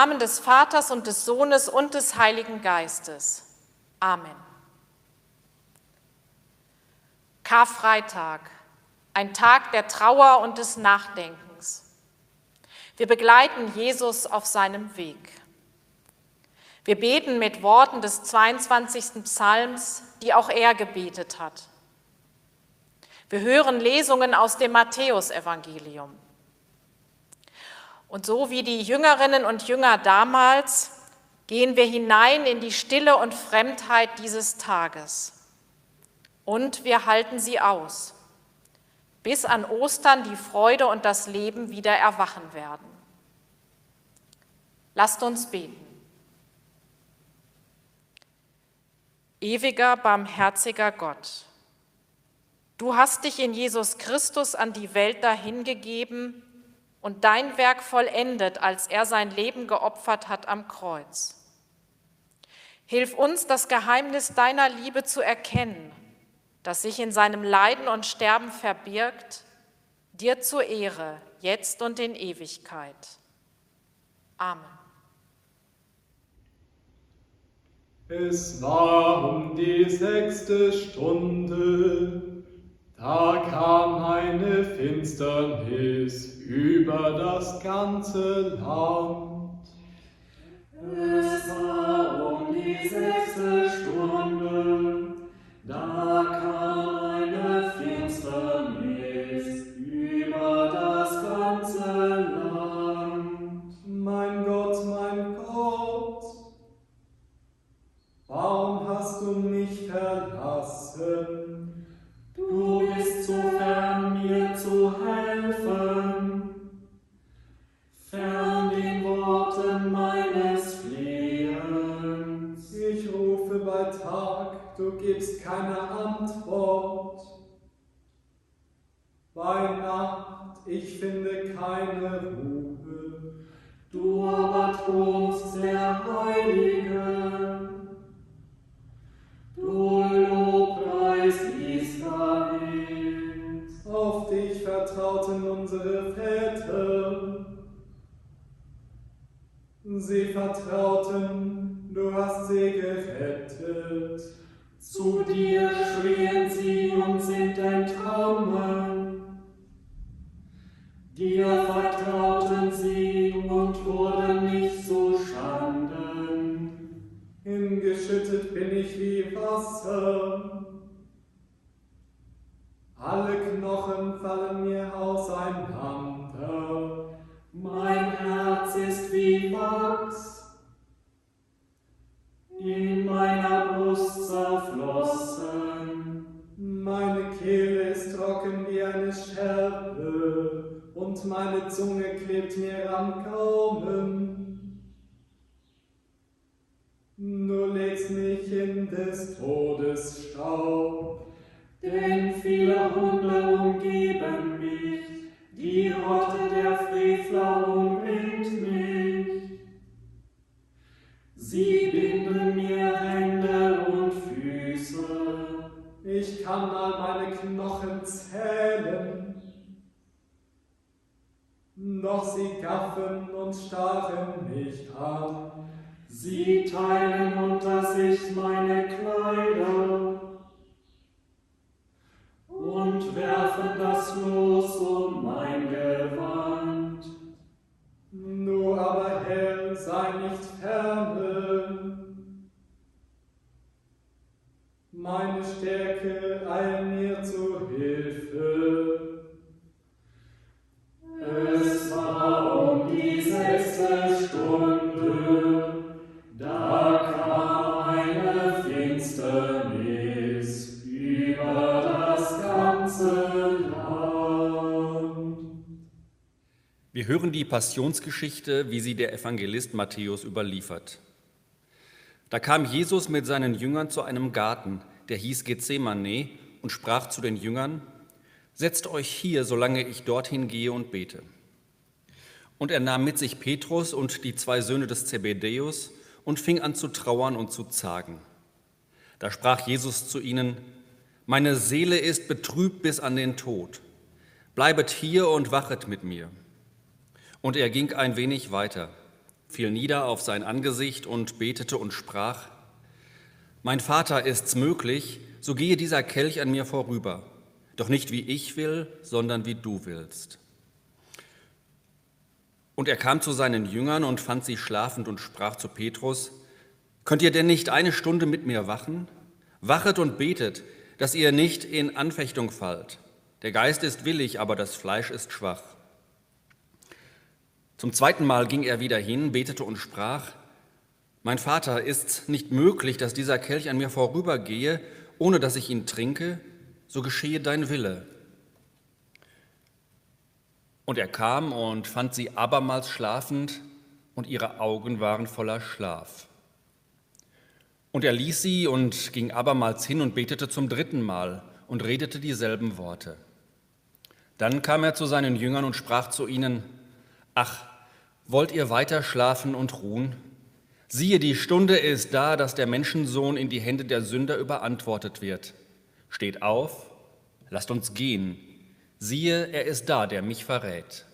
Namen des Vaters und des Sohnes und des Heiligen Geistes. Amen. Karfreitag, ein Tag der Trauer und des Nachdenkens. Wir begleiten Jesus auf seinem Weg. Wir beten mit Worten des 22. Psalms, die auch er gebetet hat. Wir hören Lesungen aus dem Matthäusevangelium. Und so wie die Jüngerinnen und Jünger damals gehen wir hinein in die Stille und Fremdheit dieses Tages. Und wir halten sie aus, bis an Ostern die Freude und das Leben wieder erwachen werden. Lasst uns beten. Ewiger, barmherziger Gott, du hast dich in Jesus Christus an die Welt dahingegeben, und dein Werk vollendet, als er sein Leben geopfert hat am Kreuz. Hilf uns, das Geheimnis deiner Liebe zu erkennen, das sich in seinem Leiden und Sterben verbirgt, dir zur Ehre, jetzt und in Ewigkeit. Amen. Es war um die sechste Stunde, da kam eine Finsternis über das ganze Land. Es war um die sechste der Heilige. Du Lobpreis Israels. Auf dich vertrauten unsere Väter. Sie vertrauten, du hast sie gerettet. Zu dir Sie binden mir Hände und Füße. Ich kann all meine Knochen zählen. Doch sie gaffen und starren mich an. Sie teilen unter Passionsgeschichte, wie sie der Evangelist Matthäus überliefert. Da kam Jesus mit seinen Jüngern zu einem Garten, der hieß Gethsemane, und sprach zu den Jüngern, Setzt euch hier, solange ich dorthin gehe und bete. Und er nahm mit sich Petrus und die zwei Söhne des Zebedäus und fing an zu trauern und zu zagen. Da sprach Jesus zu ihnen, Meine Seele ist betrübt bis an den Tod. Bleibet hier und wachet mit mir. Und er ging ein wenig weiter, fiel nieder auf sein Angesicht und betete und sprach, Mein Vater ist's möglich, so gehe dieser Kelch an mir vorüber, doch nicht wie ich will, sondern wie du willst. Und er kam zu seinen Jüngern und fand sie schlafend und sprach zu Petrus, Könnt ihr denn nicht eine Stunde mit mir wachen? Wachet und betet, dass ihr nicht in Anfechtung fallt. Der Geist ist willig, aber das Fleisch ist schwach. Zum zweiten Mal ging er wieder hin, betete und sprach, Mein Vater, ist's nicht möglich, dass dieser Kelch an mir vorübergehe, ohne dass ich ihn trinke? So geschehe dein Wille. Und er kam und fand sie abermals schlafend, und ihre Augen waren voller Schlaf. Und er ließ sie und ging abermals hin und betete zum dritten Mal und redete dieselben Worte. Dann kam er zu seinen Jüngern und sprach zu ihnen, Ach, Wollt ihr weiter schlafen und ruhen? Siehe, die Stunde ist da, dass der Menschensohn in die Hände der Sünder überantwortet wird. Steht auf, lasst uns gehen. Siehe, er ist da, der mich verrät.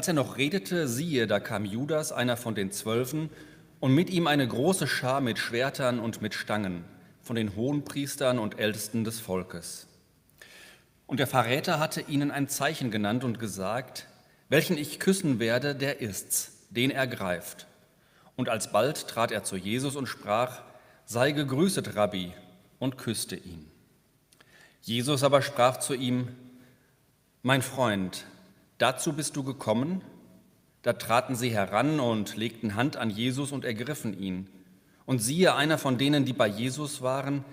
Als er noch redete, siehe, da kam Judas, einer von den Zwölfen, und mit ihm eine große Schar mit Schwertern und mit Stangen, von den Hohenpriestern und Ältesten des Volkes. Und der Verräter hatte ihnen ein Zeichen genannt und gesagt, welchen ich küssen werde, der ist's, den er greift. Und alsbald trat er zu Jesus und sprach, sei gegrüßet, Rabbi, und küsste ihn. Jesus aber sprach zu ihm, mein Freund, Dazu bist du gekommen? Da traten sie heran und legten Hand an Jesus und ergriffen ihn. Und siehe, einer von denen, die bei Jesus waren,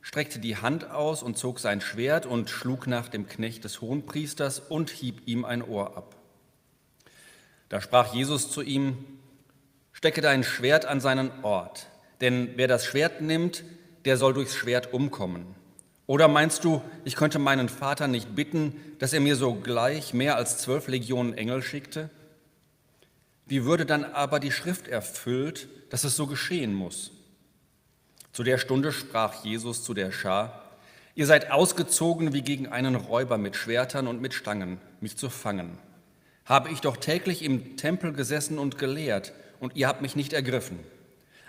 streckte die Hand aus und zog sein Schwert und schlug nach dem Knecht des Hohenpriesters und hieb ihm ein Ohr ab. Da sprach Jesus zu ihm, Stecke dein Schwert an seinen Ort, denn wer das Schwert nimmt, der soll durchs Schwert umkommen. Oder meinst du, ich könnte meinen Vater nicht bitten, dass er mir sogleich mehr als zwölf Legionen Engel schickte? Wie würde dann aber die Schrift erfüllt, dass es so geschehen muss? Zu der Stunde sprach Jesus zu der Schar, ihr seid ausgezogen wie gegen einen Räuber mit Schwertern und mit Stangen, mich zu fangen. Habe ich doch täglich im Tempel gesessen und gelehrt, und ihr habt mich nicht ergriffen.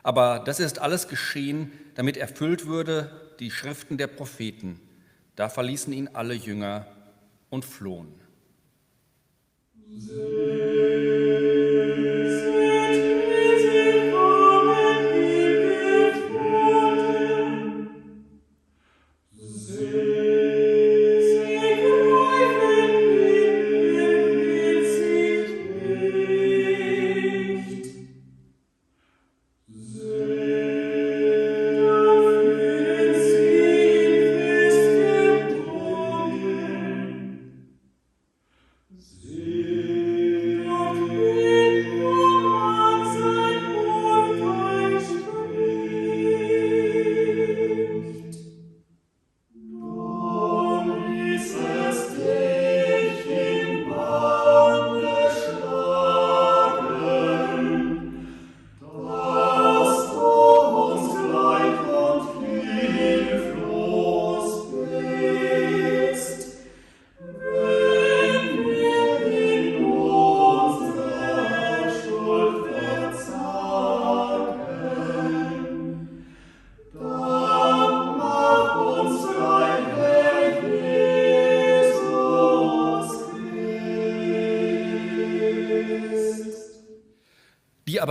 Aber das ist alles geschehen, damit erfüllt würde, die Schriften der Propheten. Da verließen ihn alle Jünger und flohen. sie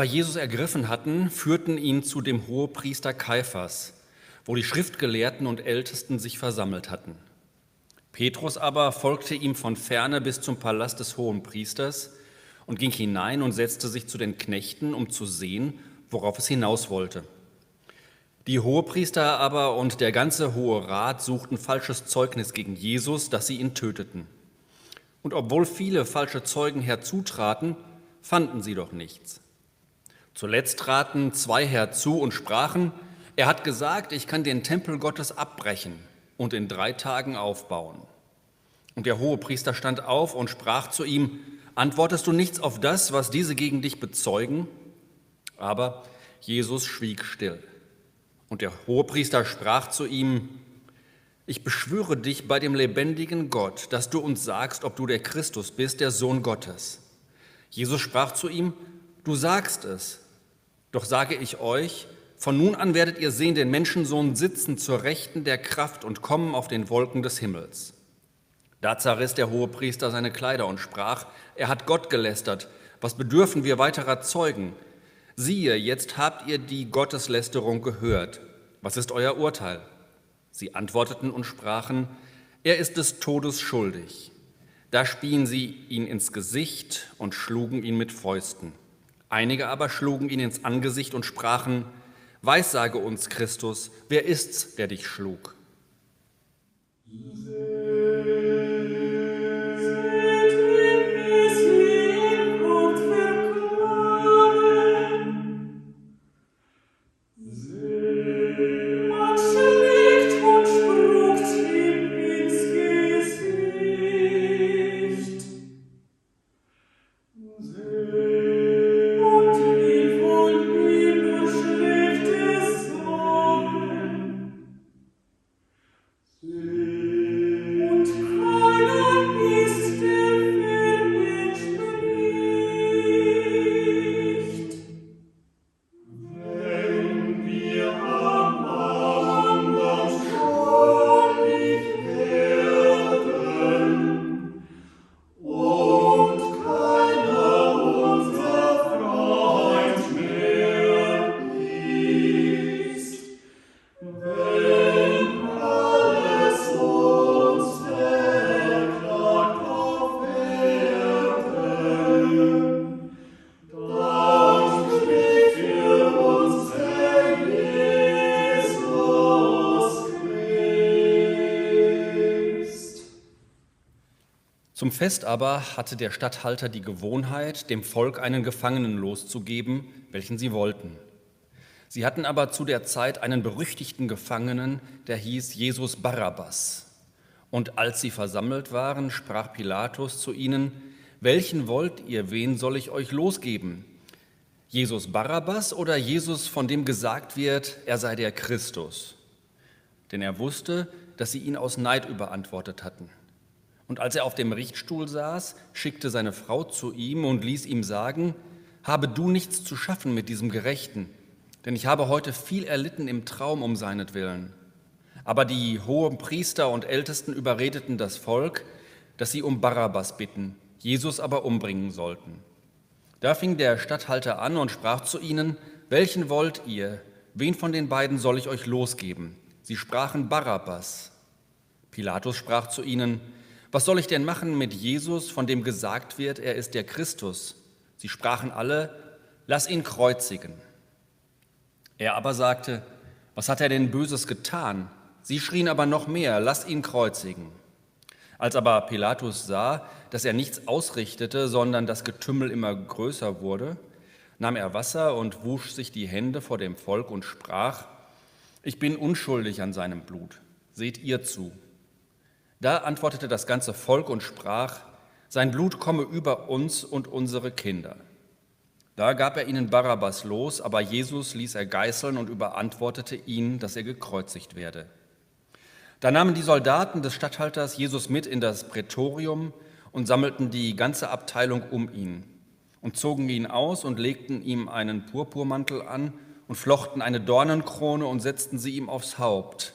aber Jesus ergriffen hatten, führten ihn zu dem Hohepriester Kaiphas, wo die Schriftgelehrten und Ältesten sich versammelt hatten. Petrus aber folgte ihm von ferne bis zum Palast des Hohenpriesters und ging hinein und setzte sich zu den Knechten, um zu sehen, worauf es hinaus wollte. Die Hohepriester aber und der ganze Hohe Rat suchten falsches Zeugnis gegen Jesus, dass sie ihn töteten. Und obwohl viele falsche Zeugen herzutraten, fanden sie doch nichts. Zuletzt traten zwei herzu und sprachen, er hat gesagt, ich kann den Tempel Gottes abbrechen und in drei Tagen aufbauen. Und der Hohepriester stand auf und sprach zu ihm, antwortest du nichts auf das, was diese gegen dich bezeugen? Aber Jesus schwieg still. Und der Hohepriester sprach zu ihm, ich beschwöre dich bei dem lebendigen Gott, dass du uns sagst, ob du der Christus bist, der Sohn Gottes. Jesus sprach zu ihm, du sagst es, doch sage ich euch, von nun an werdet ihr sehen den Menschensohn sitzen zur Rechten der Kraft und kommen auf den Wolken des Himmels. Da zerriss der Hohepriester seine Kleider und sprach, er hat Gott gelästert, was bedürfen wir weiterer Zeugen? Siehe, jetzt habt ihr die Gotteslästerung gehört. Was ist euer Urteil? Sie antworteten und sprachen, er ist des Todes schuldig. Da spien sie ihn ins Gesicht und schlugen ihn mit Fäusten. Einige aber schlugen ihn ins Angesicht und sprachen, Weissage uns, Christus, wer ist's, der dich schlug? Zum Fest aber hatte der Statthalter die Gewohnheit, dem Volk einen Gefangenen loszugeben, welchen sie wollten. Sie hatten aber zu der Zeit einen berüchtigten Gefangenen, der hieß Jesus Barabbas. Und als sie versammelt waren, sprach Pilatus zu ihnen, welchen wollt ihr, wen soll ich euch losgeben? Jesus Barabbas oder Jesus, von dem gesagt wird, er sei der Christus? Denn er wusste, dass sie ihn aus Neid überantwortet hatten. Und als er auf dem Richtstuhl saß, schickte seine Frau zu ihm und ließ ihm sagen, habe du nichts zu schaffen mit diesem Gerechten, denn ich habe heute viel erlitten im Traum um seinetwillen. Aber die hohen Priester und Ältesten überredeten das Volk, dass sie um Barabbas bitten, Jesus aber umbringen sollten. Da fing der Statthalter an und sprach zu ihnen, welchen wollt ihr? Wen von den beiden soll ich euch losgeben? Sie sprachen Barabbas. Pilatus sprach zu ihnen, was soll ich denn machen mit Jesus, von dem gesagt wird, er ist der Christus? Sie sprachen alle, lass ihn kreuzigen. Er aber sagte, was hat er denn Böses getan? Sie schrien aber noch mehr, lass ihn kreuzigen. Als aber Pilatus sah, dass er nichts ausrichtete, sondern das Getümmel immer größer wurde, nahm er Wasser und wusch sich die Hände vor dem Volk und sprach, ich bin unschuldig an seinem Blut, seht ihr zu. Da antwortete das ganze Volk und sprach, sein Blut komme über uns und unsere Kinder. Da gab er ihnen Barabbas los, aber Jesus ließ er geißeln und überantwortete ihn, dass er gekreuzigt werde. Da nahmen die Soldaten des Statthalters Jesus mit in das Prätorium und sammelten die ganze Abteilung um ihn und zogen ihn aus und legten ihm einen Purpurmantel an und flochten eine Dornenkrone und setzten sie ihm aufs Haupt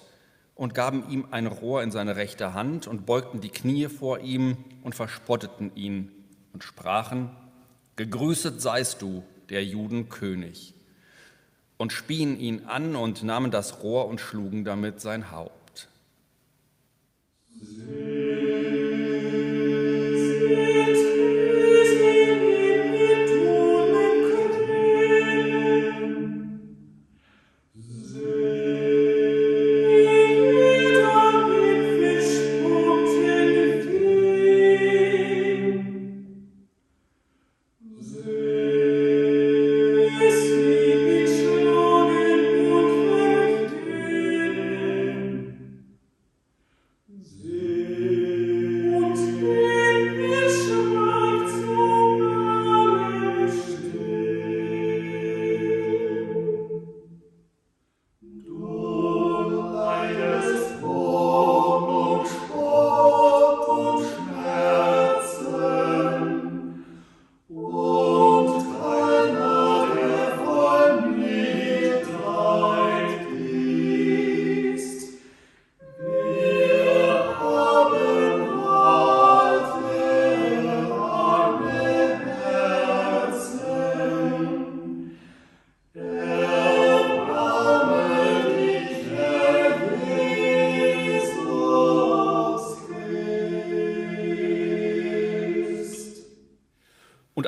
und gaben ihm ein Rohr in seine rechte Hand und beugten die Knie vor ihm und verspotteten ihn und sprachen, Gegrüßet seist du, der Juden König, und spien ihn an und nahmen das Rohr und schlugen damit sein Haupt.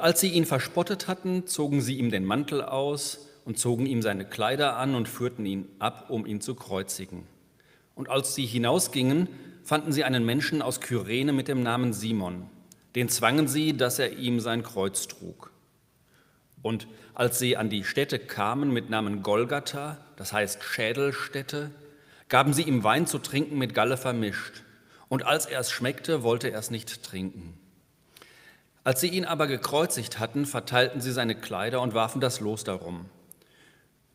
Als sie ihn verspottet hatten, zogen sie ihm den Mantel aus und zogen ihm seine Kleider an und führten ihn ab, um ihn zu kreuzigen. Und als sie hinausgingen, fanden sie einen Menschen aus Kyrene mit dem Namen Simon. Den zwangen sie, dass er ihm sein Kreuz trug. Und als sie an die Stätte kamen mit Namen Golgatha, das heißt Schädelstätte, gaben sie ihm Wein zu trinken mit Galle vermischt. Und als er es schmeckte, wollte er es nicht trinken. Als sie ihn aber gekreuzigt hatten, verteilten sie seine Kleider und warfen das Los darum.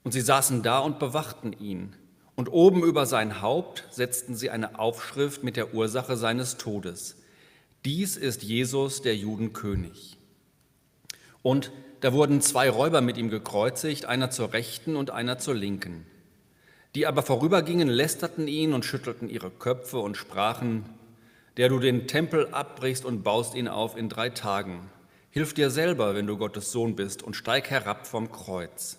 Und sie saßen da und bewachten ihn. Und oben über sein Haupt setzten sie eine Aufschrift mit der Ursache seines Todes. Dies ist Jesus, der Judenkönig. Und da wurden zwei Räuber mit ihm gekreuzigt, einer zur rechten und einer zur linken. Die aber vorübergingen, lästerten ihn und schüttelten ihre Köpfe und sprachen, der du den Tempel abbrichst und baust ihn auf in drei Tagen. Hilf dir selber, wenn du Gottes Sohn bist, und steig herab vom Kreuz.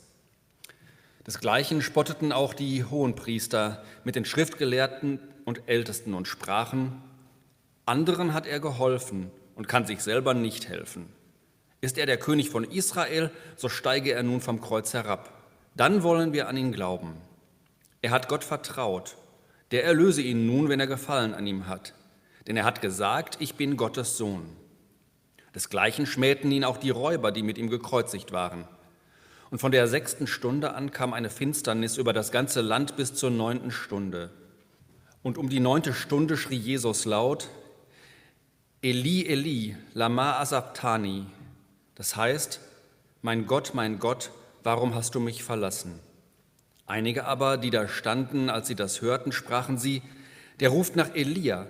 Desgleichen spotteten auch die Hohenpriester mit den Schriftgelehrten und Ältesten und sprachen, anderen hat er geholfen und kann sich selber nicht helfen. Ist er der König von Israel, so steige er nun vom Kreuz herab. Dann wollen wir an ihn glauben. Er hat Gott vertraut. Der erlöse ihn nun, wenn er Gefallen an ihm hat denn er hat gesagt, ich bin Gottes Sohn. Desgleichen schmähten ihn auch die Räuber, die mit ihm gekreuzigt waren. Und von der sechsten Stunde an kam eine Finsternis über das ganze Land bis zur neunten Stunde. Und um die neunte Stunde schrie Jesus laut, Eli, Eli, lama asabtani. Das heißt, mein Gott, mein Gott, warum hast du mich verlassen? Einige aber, die da standen, als sie das hörten, sprachen sie, der ruft nach Elia.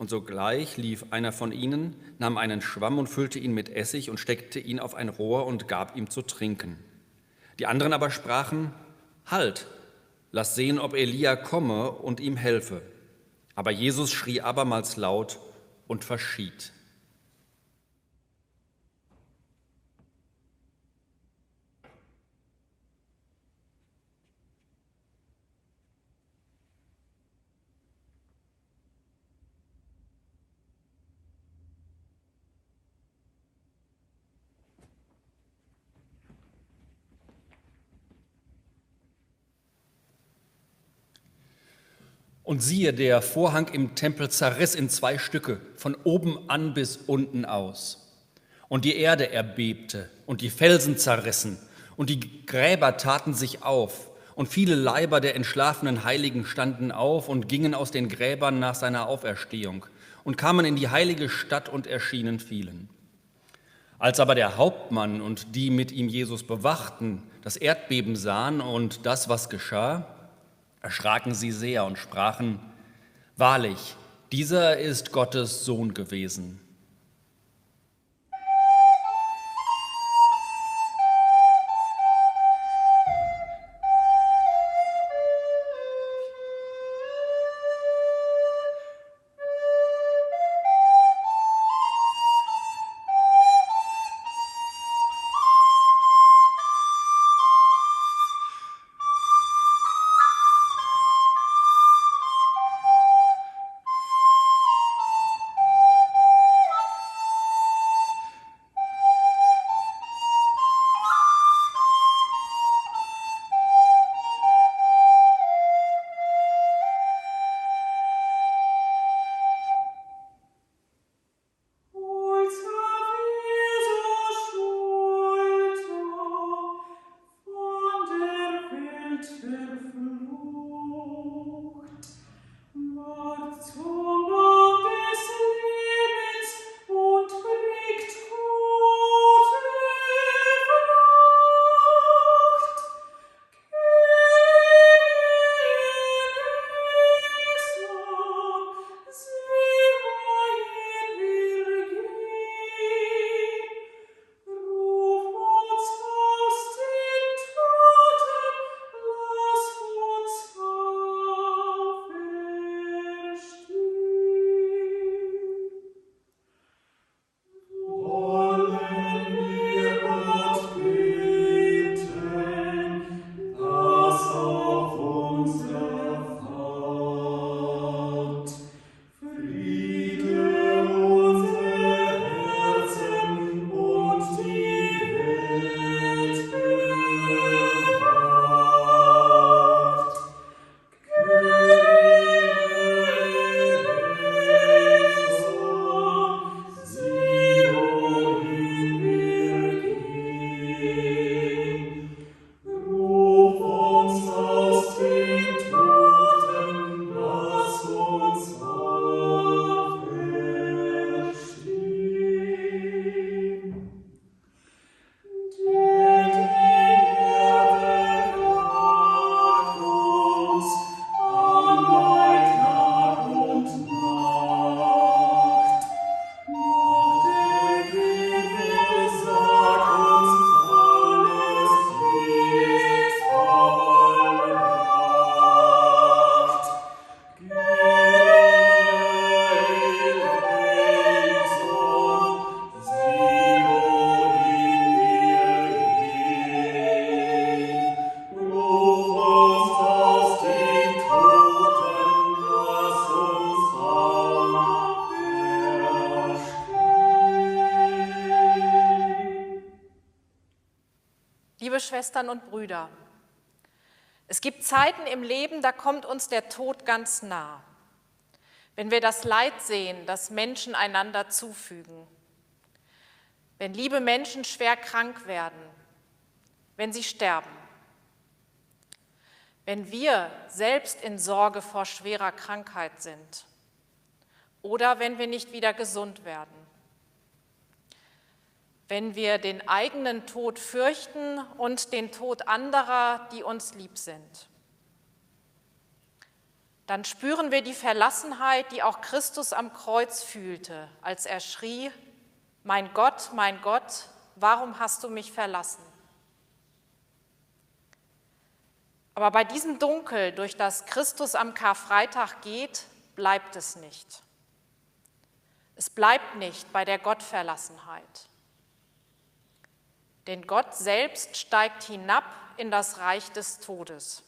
Und sogleich lief einer von ihnen, nahm einen Schwamm und füllte ihn mit Essig und steckte ihn auf ein Rohr und gab ihm zu trinken. Die anderen aber sprachen, Halt, lass sehen, ob Elia komme und ihm helfe. Aber Jesus schrie abermals laut und verschied. Und siehe, der Vorhang im Tempel zerriss in zwei Stücke, von oben an bis unten aus. Und die Erde erbebte und die Felsen zerrissen und die Gräber taten sich auf. Und viele Leiber der entschlafenen Heiligen standen auf und gingen aus den Gräbern nach seiner Auferstehung und kamen in die heilige Stadt und erschienen vielen. Als aber der Hauptmann und die mit ihm Jesus bewachten, das Erdbeben sahen und das, was geschah, erschraken sie sehr und sprachen, Wahrlich, dieser ist Gottes Sohn gewesen. Schwestern und Brüder, es gibt Zeiten im Leben, da kommt uns der Tod ganz nah. Wenn wir das Leid sehen, das Menschen einander zufügen, wenn liebe Menschen schwer krank werden, wenn sie sterben, wenn wir selbst in Sorge vor schwerer Krankheit sind oder wenn wir nicht wieder gesund werden, wenn wir den eigenen Tod fürchten und den Tod anderer, die uns lieb sind. Dann spüren wir die Verlassenheit, die auch Christus am Kreuz fühlte, als er schrie, mein Gott, mein Gott, warum hast du mich verlassen? Aber bei diesem Dunkel, durch das Christus am Karfreitag geht, bleibt es nicht. Es bleibt nicht bei der Gottverlassenheit. Denn Gott selbst steigt hinab in das Reich des Todes.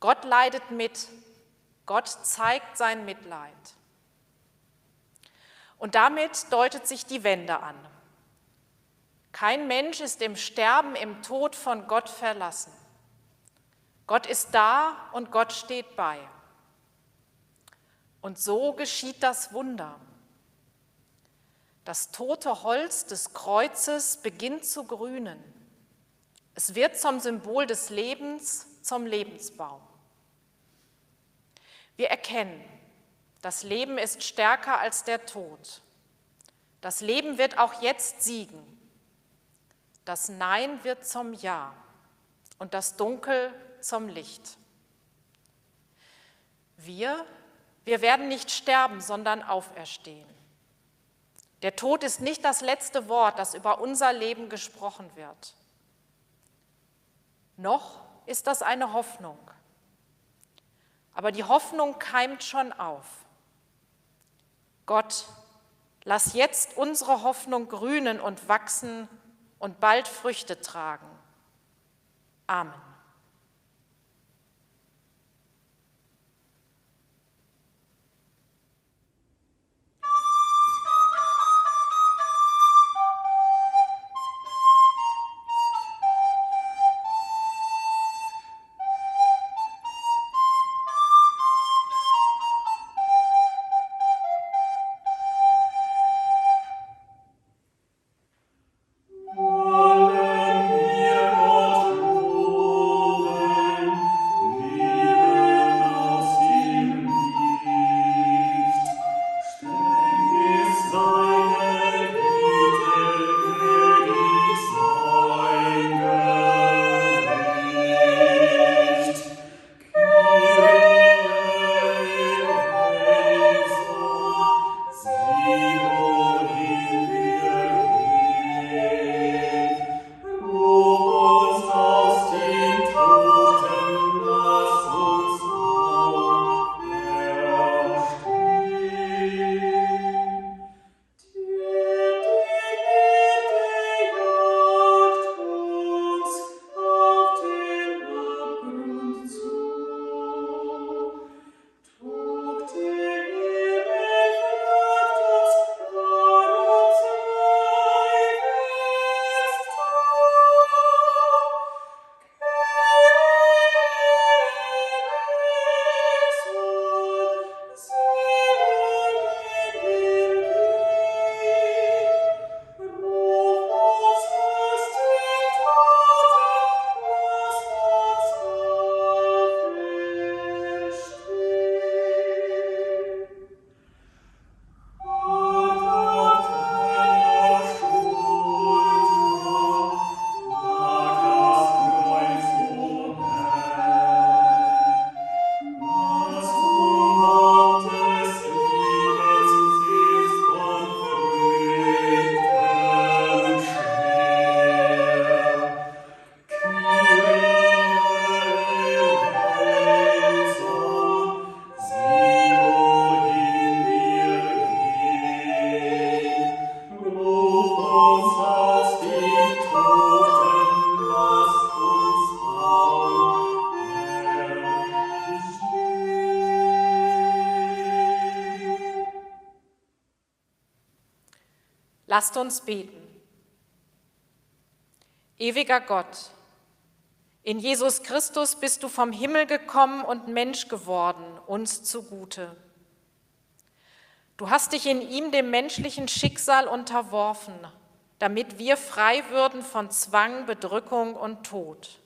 Gott leidet mit, Gott zeigt sein Mitleid. Und damit deutet sich die Wende an. Kein Mensch ist im Sterben, im Tod von Gott verlassen. Gott ist da und Gott steht bei. Und so geschieht das Wunder. Das tote Holz des Kreuzes beginnt zu grünen. Es wird zum Symbol des Lebens, zum Lebensbaum. Wir erkennen, das Leben ist stärker als der Tod. Das Leben wird auch jetzt siegen. Das Nein wird zum Ja und das Dunkel zum Licht. Wir, wir werden nicht sterben, sondern auferstehen. Der Tod ist nicht das letzte Wort, das über unser Leben gesprochen wird. Noch ist das eine Hoffnung. Aber die Hoffnung keimt schon auf. Gott, lass jetzt unsere Hoffnung grünen und wachsen und bald Früchte tragen. Amen. Lasst uns beten. Ewiger Gott, In Jesus Christus bist du vom Himmel gekommen und Mensch geworden, uns zugute. Du hast dich in ihm dem menschlichen Schicksal unterworfen, damit wir frei würden von Zwang, Bedrückung und Tod.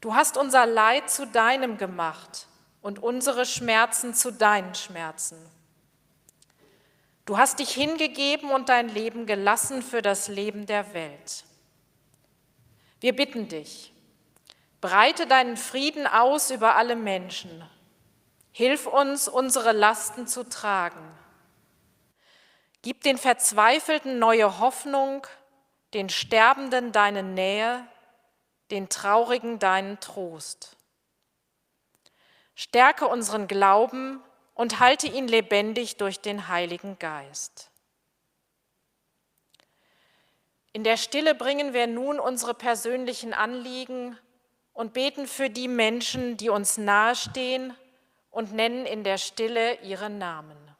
Du hast unser Leid zu deinem gemacht und unsere Schmerzen zu deinen Schmerzen. Du hast dich hingegeben und dein Leben gelassen für das Leben der Welt. Wir bitten dich, Breite deinen Frieden aus über alle Menschen. Hilf uns, unsere Lasten zu tragen. Gib den Verzweifelten neue Hoffnung, den Sterbenden deine Nähe, den Traurigen deinen Trost. Stärke unseren Glauben und halte ihn lebendig durch den Heiligen Geist. In der Stille bringen wir nun unsere persönlichen Anliegen und beten für die Menschen, die uns nahestehen und nennen in der Stille ihre Namen.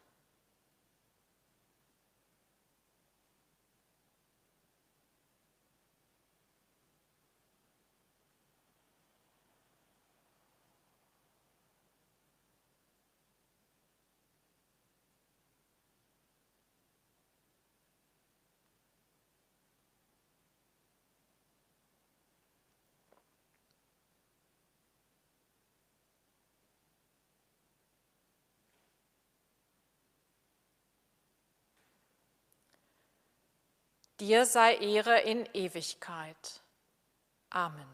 Dir sei Ehre in Ewigkeit. Amen.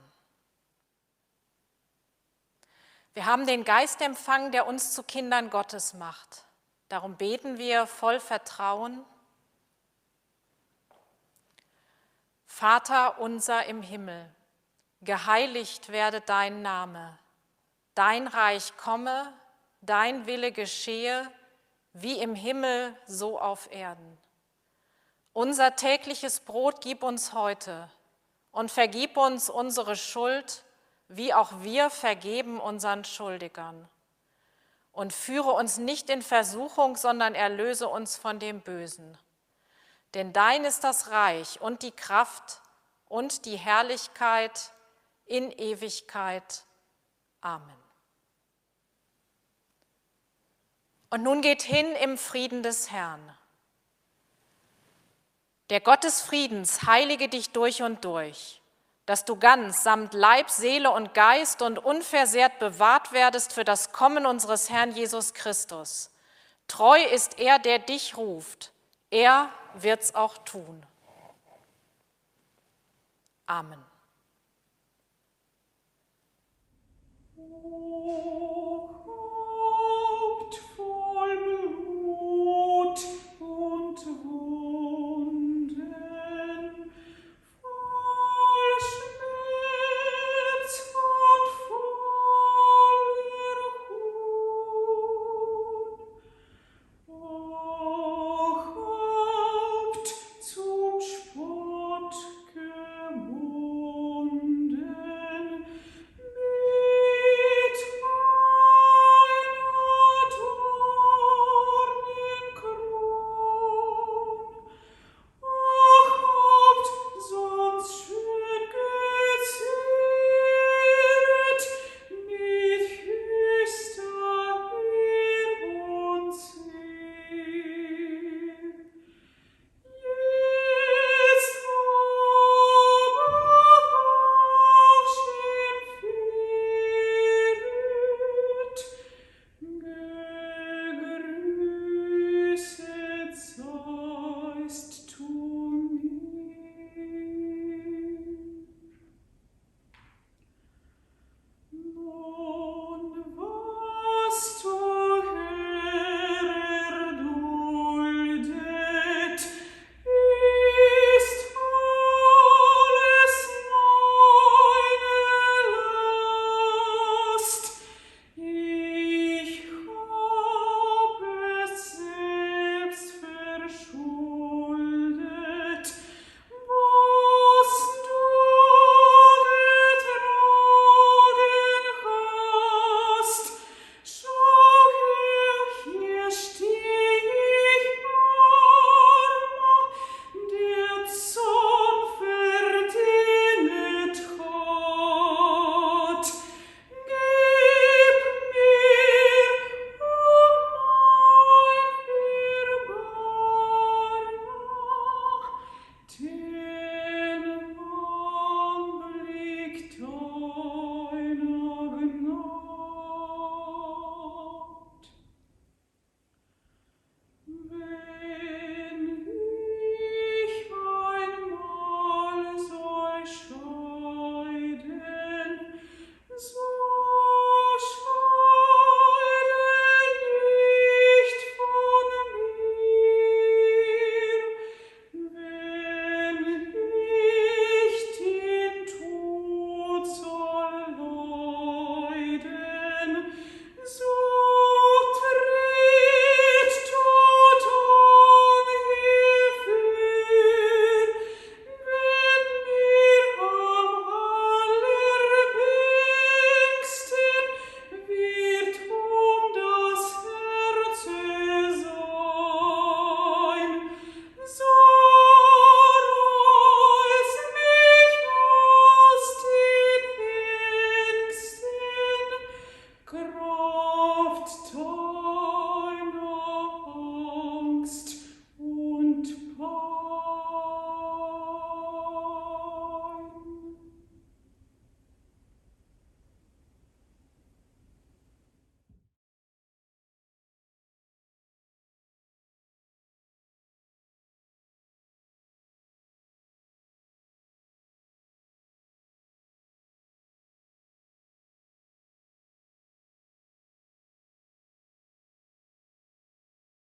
Wir haben den Geist empfangen, der uns zu Kindern Gottes macht. Darum beten wir voll Vertrauen. Vater unser im Himmel, geheiligt werde dein Name, dein Reich komme, dein Wille geschehe, wie im Himmel so auf Erden. Unser tägliches Brot gib uns heute und vergib uns unsere Schuld, wie auch wir vergeben unseren Schuldigern. Und führe uns nicht in Versuchung, sondern erlöse uns von dem Bösen. Denn dein ist das Reich und die Kraft und die Herrlichkeit in Ewigkeit. Amen. Und nun geht hin im Frieden des Herrn. Der Gott des Friedens heilige dich durch und durch, dass du ganz samt Leib, Seele und Geist und unversehrt bewahrt werdest für das Kommen unseres Herrn Jesus Christus. Treu ist er, der dich ruft. Er wird's auch tun. Amen.